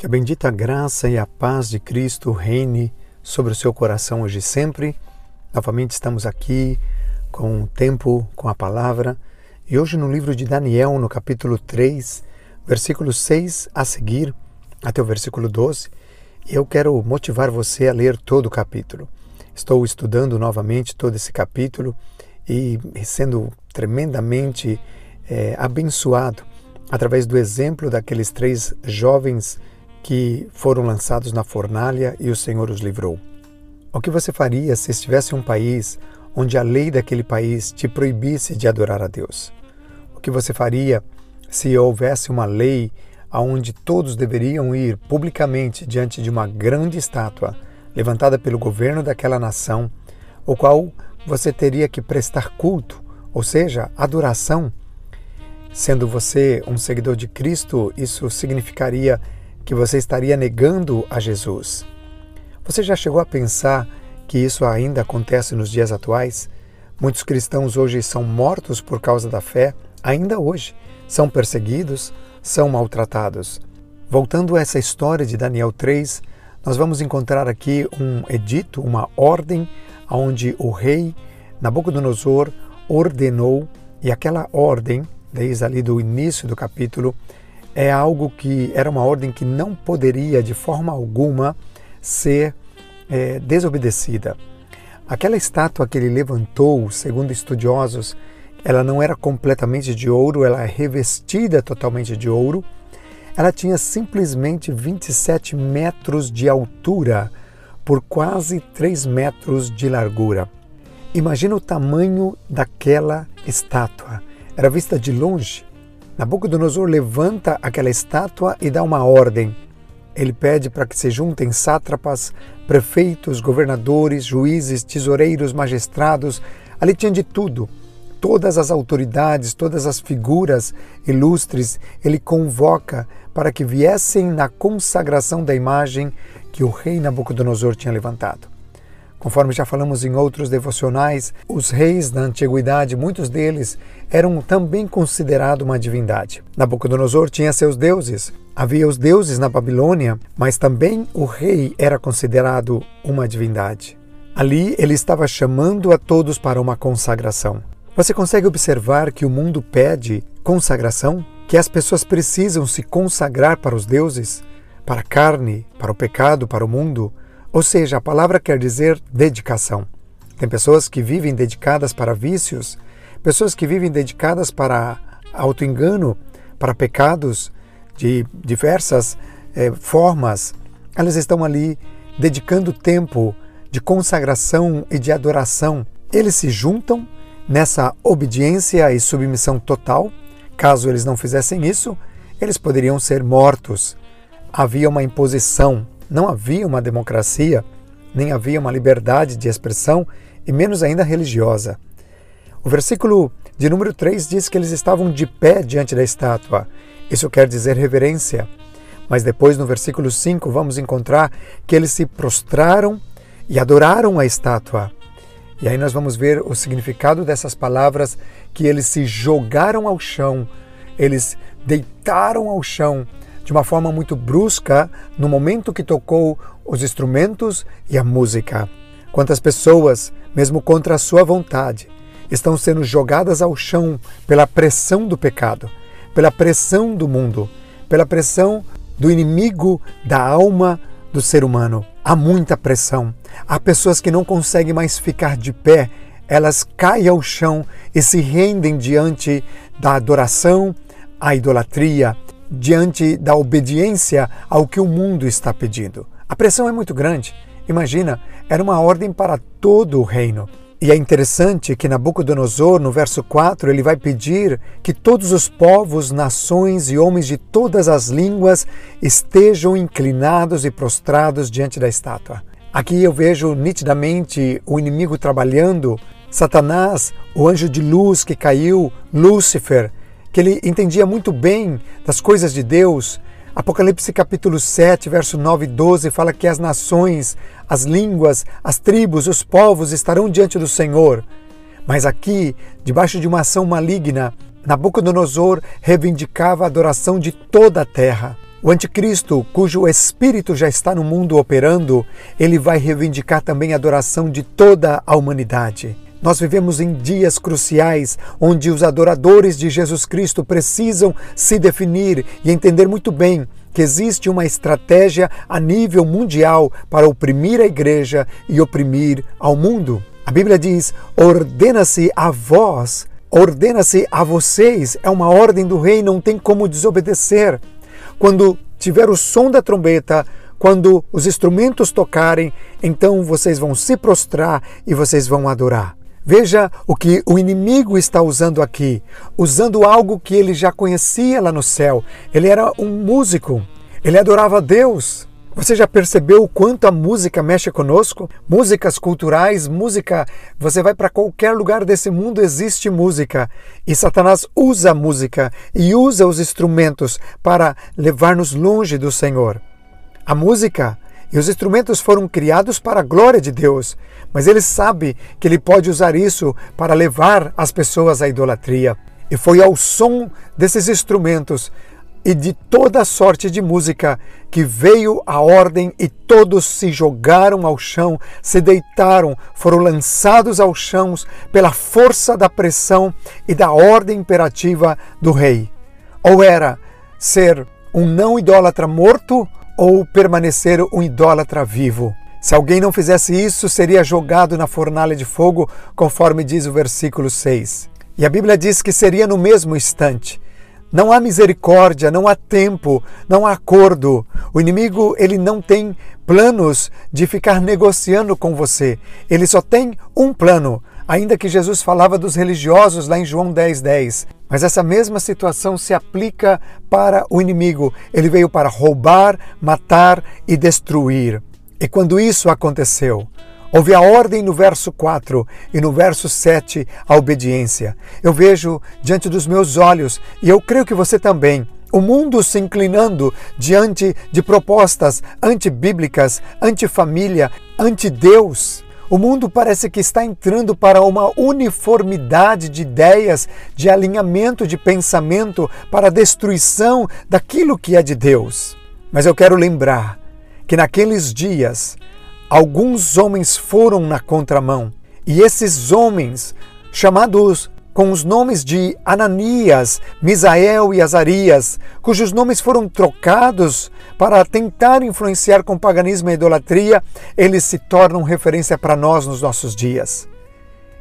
Que a bendita graça e a paz de Cristo reine sobre o seu coração hoje e sempre. Novamente estamos aqui com o tempo, com a palavra. E hoje no livro de Daniel, no capítulo 3, versículo 6 a seguir, até o versículo 12, eu quero motivar você a ler todo o capítulo. Estou estudando novamente todo esse capítulo e sendo tremendamente é, abençoado através do exemplo daqueles três jovens que foram lançados na fornalha e o Senhor os livrou. O que você faria se estivesse em um país onde a lei daquele país te proibisse de adorar a Deus? O que você faria se houvesse uma lei onde todos deveriam ir publicamente diante de uma grande estátua levantada pelo governo daquela nação, o qual você teria que prestar culto, ou seja, adoração? Sendo você um seguidor de Cristo, isso significaria que você estaria negando a Jesus. Você já chegou a pensar que isso ainda acontece nos dias atuais? Muitos cristãos hoje são mortos por causa da fé, ainda hoje. São perseguidos, são maltratados. Voltando a essa história de Daniel 3, nós vamos encontrar aqui um edito, uma ordem, onde o rei Nabucodonosor ordenou, e aquela ordem, desde ali do início do capítulo, é algo que era uma ordem que não poderia de forma alguma ser é, desobedecida. Aquela estátua que ele levantou, segundo estudiosos, ela não era completamente de ouro, ela é revestida totalmente de ouro. Ela tinha simplesmente 27 metros de altura por quase 3 metros de largura. Imagina o tamanho daquela estátua. Era vista de longe Nabucodonosor levanta aquela estátua e dá uma ordem. Ele pede para que se juntem sátrapas, prefeitos, governadores, juízes, tesoureiros, magistrados. Ali tinha de tudo. Todas as autoridades, todas as figuras ilustres, ele convoca para que viessem na consagração da imagem que o rei Nabucodonosor tinha levantado. Conforme já falamos em outros devocionais, os reis da antiguidade, muitos deles eram também considerados uma divindade. Nabucodonosor tinha seus deuses. Havia os deuses na Babilônia, mas também o rei era considerado uma divindade. Ali ele estava chamando a todos para uma consagração. Você consegue observar que o mundo pede consagração? Que as pessoas precisam se consagrar para os deuses, para a carne, para o pecado, para o mundo? Ou seja, a palavra quer dizer dedicação. Tem pessoas que vivem dedicadas para vícios, pessoas que vivem dedicadas para autoengano, para pecados de diversas eh, formas. Elas estão ali dedicando tempo de consagração e de adoração. Eles se juntam nessa obediência e submissão total. Caso eles não fizessem isso, eles poderiam ser mortos. Havia uma imposição não havia uma democracia, nem havia uma liberdade de expressão e menos ainda religiosa. O versículo de número 3 diz que eles estavam de pé diante da estátua. Isso quer dizer reverência. Mas depois, no versículo 5, vamos encontrar que eles se prostraram e adoraram a estátua. E aí nós vamos ver o significado dessas palavras que eles se jogaram ao chão, eles deitaram ao chão de uma forma muito brusca no momento que tocou os instrumentos e a música. Quantas pessoas, mesmo contra a sua vontade, estão sendo jogadas ao chão pela pressão do pecado, pela pressão do mundo, pela pressão do inimigo da alma do ser humano. Há muita pressão. Há pessoas que não conseguem mais ficar de pé, elas caem ao chão e se rendem diante da adoração, à idolatria, diante da obediência ao que o mundo está pedindo. A pressão é muito grande. Imagina, era uma ordem para todo o reino. E é interessante que Nabucodonosor, no verso 4, ele vai pedir que todos os povos, nações e homens de todas as línguas estejam inclinados e prostrados diante da estátua. Aqui eu vejo nitidamente o inimigo trabalhando, Satanás, o anjo de luz que caiu, Lúcifer, que ele entendia muito bem das coisas de Deus. Apocalipse capítulo 7, verso 9 e 12 fala que as nações, as línguas, as tribos, os povos estarão diante do Senhor. Mas aqui, debaixo de uma ação maligna, Nabucodonosor reivindicava a adoração de toda a terra. O anticristo, cujo espírito já está no mundo operando, ele vai reivindicar também a adoração de toda a humanidade. Nós vivemos em dias cruciais onde os adoradores de Jesus Cristo precisam se definir e entender muito bem que existe uma estratégia a nível mundial para oprimir a igreja e oprimir ao mundo. A Bíblia diz: ordena-se a vós, ordena-se a vocês, é uma ordem do rei, não tem como desobedecer. Quando tiver o som da trombeta, quando os instrumentos tocarem, então vocês vão se prostrar e vocês vão adorar. Veja o que o inimigo está usando aqui, usando algo que ele já conhecia lá no céu. Ele era um músico, ele adorava Deus. Você já percebeu o quanto a música mexe conosco? Músicas culturais, música. Você vai para qualquer lugar desse mundo, existe música. E Satanás usa a música e usa os instrumentos para levar-nos longe do Senhor. A música e os instrumentos foram criados para a glória de Deus, mas ele sabe que ele pode usar isso para levar as pessoas à idolatria. E foi ao som desses instrumentos e de toda sorte de música que veio a ordem e todos se jogaram ao chão, se deitaram, foram lançados ao chão pela força da pressão e da ordem imperativa do rei. Ou era ser um não idólatra morto ou permanecer um idólatra vivo. Se alguém não fizesse isso, seria jogado na fornalha de fogo, conforme diz o versículo 6. E a Bíblia diz que seria no mesmo instante. Não há misericórdia, não há tempo, não há acordo. O inimigo, ele não tem planos de ficar negociando com você. Ele só tem um plano, ainda que Jesus falava dos religiosos lá em João 10:10. 10. Mas essa mesma situação se aplica para o inimigo. Ele veio para roubar, matar e destruir. E quando isso aconteceu, houve a ordem no verso 4 e no verso 7 a obediência. Eu vejo diante dos meus olhos, e eu creio que você também, o mundo se inclinando diante de propostas antibíblicas, antifamília, anti-Deus. O mundo parece que está entrando para uma uniformidade de ideias, de alinhamento de pensamento para a destruição daquilo que é de Deus. Mas eu quero lembrar que naqueles dias alguns homens foram na contramão e esses homens, chamados com os nomes de Ananias, Misael e Azarias, cujos nomes foram trocados para tentar influenciar com paganismo e idolatria, eles se tornam referência para nós nos nossos dias.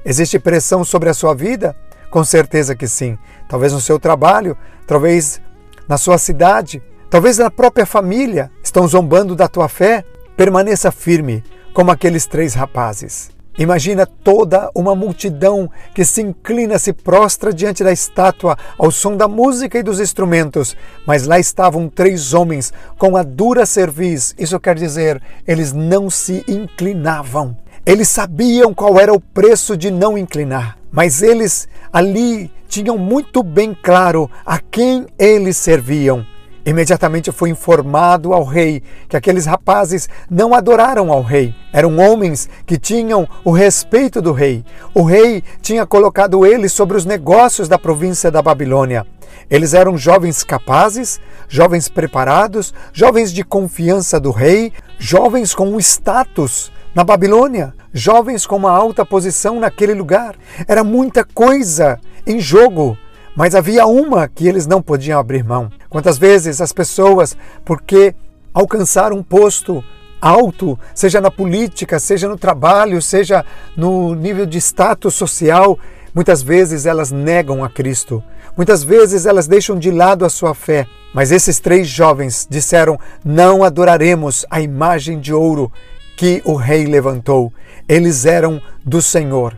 Existe pressão sobre a sua vida? Com certeza que sim. Talvez no seu trabalho, talvez na sua cidade, talvez na própria família. Estão zombando da tua fé? Permaneça firme, como aqueles três rapazes. Imagina toda uma multidão que se inclina, se prostra diante da estátua ao som da música e dos instrumentos, mas lá estavam três homens com a dura cerviz. Isso quer dizer, eles não se inclinavam. Eles sabiam qual era o preço de não inclinar, mas eles ali tinham muito bem claro a quem eles serviam. Imediatamente foi informado ao rei que aqueles rapazes não adoraram ao rei. Eram homens que tinham o respeito do rei. O rei tinha colocado eles sobre os negócios da província da Babilônia. Eles eram jovens capazes, jovens preparados, jovens de confiança do rei, jovens com um status na Babilônia, jovens com uma alta posição naquele lugar. Era muita coisa em jogo mas havia uma que eles não podiam abrir mão. Quantas vezes as pessoas, porque alcançaram um posto alto, seja na política, seja no trabalho, seja no nível de status social, muitas vezes elas negam a Cristo. Muitas vezes elas deixam de lado a sua fé. Mas esses três jovens disseram: Não adoraremos a imagem de ouro que o rei levantou. Eles eram do Senhor.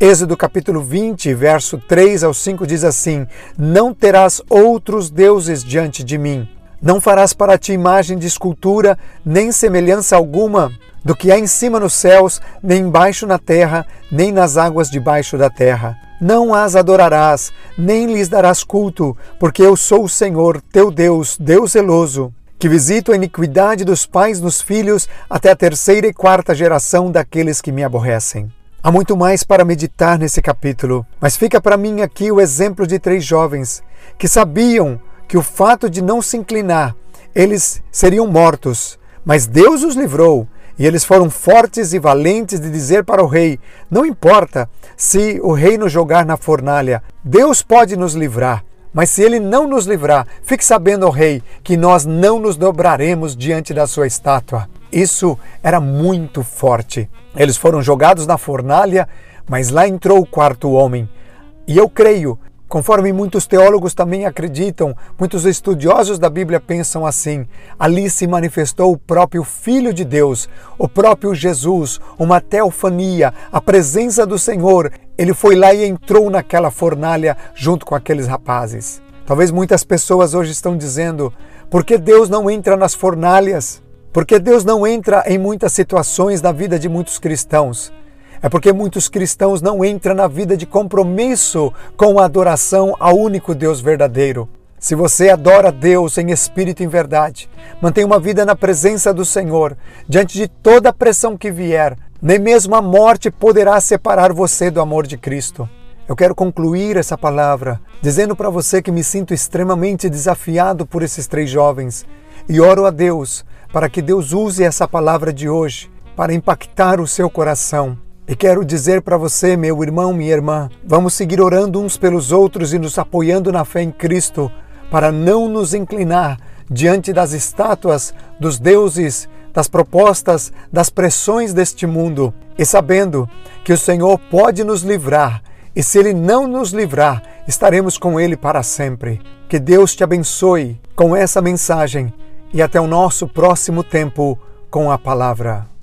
Êxodo capítulo 20, verso 3 ao 5 diz assim: Não terás outros deuses diante de mim. Não farás para ti imagem de escultura, nem semelhança alguma do que há em cima nos céus, nem embaixo na terra, nem nas águas debaixo da terra. Não as adorarás, nem lhes darás culto, porque eu sou o Senhor, teu Deus, Deus zeloso, que visito a iniquidade dos pais nos filhos até a terceira e quarta geração daqueles que me aborrecem. Há muito mais para meditar nesse capítulo, mas fica para mim aqui o exemplo de três jovens que sabiam que o fato de não se inclinar eles seriam mortos, mas Deus os livrou. E eles foram fortes e valentes de dizer para o rei: Não importa se o rei nos jogar na fornalha, Deus pode nos livrar. Mas se ele não nos livrar, fique sabendo, ó rei, que nós não nos dobraremos diante da sua estátua. Isso era muito forte. Eles foram jogados na fornalha, mas lá entrou o quarto homem. E eu creio Conforme muitos teólogos também acreditam, muitos estudiosos da Bíblia pensam assim: ali se manifestou o próprio Filho de Deus, o próprio Jesus, uma teofania, a presença do Senhor. Ele foi lá e entrou naquela fornalha junto com aqueles rapazes. Talvez muitas pessoas hoje estão dizendo: por que Deus não entra nas fornalhas? Por que Deus não entra em muitas situações da vida de muitos cristãos? É porque muitos cristãos não entram na vida de compromisso com a adoração ao único Deus verdadeiro. Se você adora Deus em espírito e em verdade, mantém uma vida na presença do Senhor, diante de toda a pressão que vier, nem mesmo a morte poderá separar você do amor de Cristo. Eu quero concluir essa palavra dizendo para você que me sinto extremamente desafiado por esses três jovens e oro a Deus para que Deus use essa palavra de hoje para impactar o seu coração. E quero dizer para você, meu irmão, minha irmã, vamos seguir orando uns pelos outros e nos apoiando na fé em Cristo, para não nos inclinar diante das estátuas, dos deuses, das propostas, das pressões deste mundo, e sabendo que o Senhor pode nos livrar, e se Ele não nos livrar, estaremos com Ele para sempre. Que Deus te abençoe com essa mensagem e até o nosso próximo tempo com a palavra.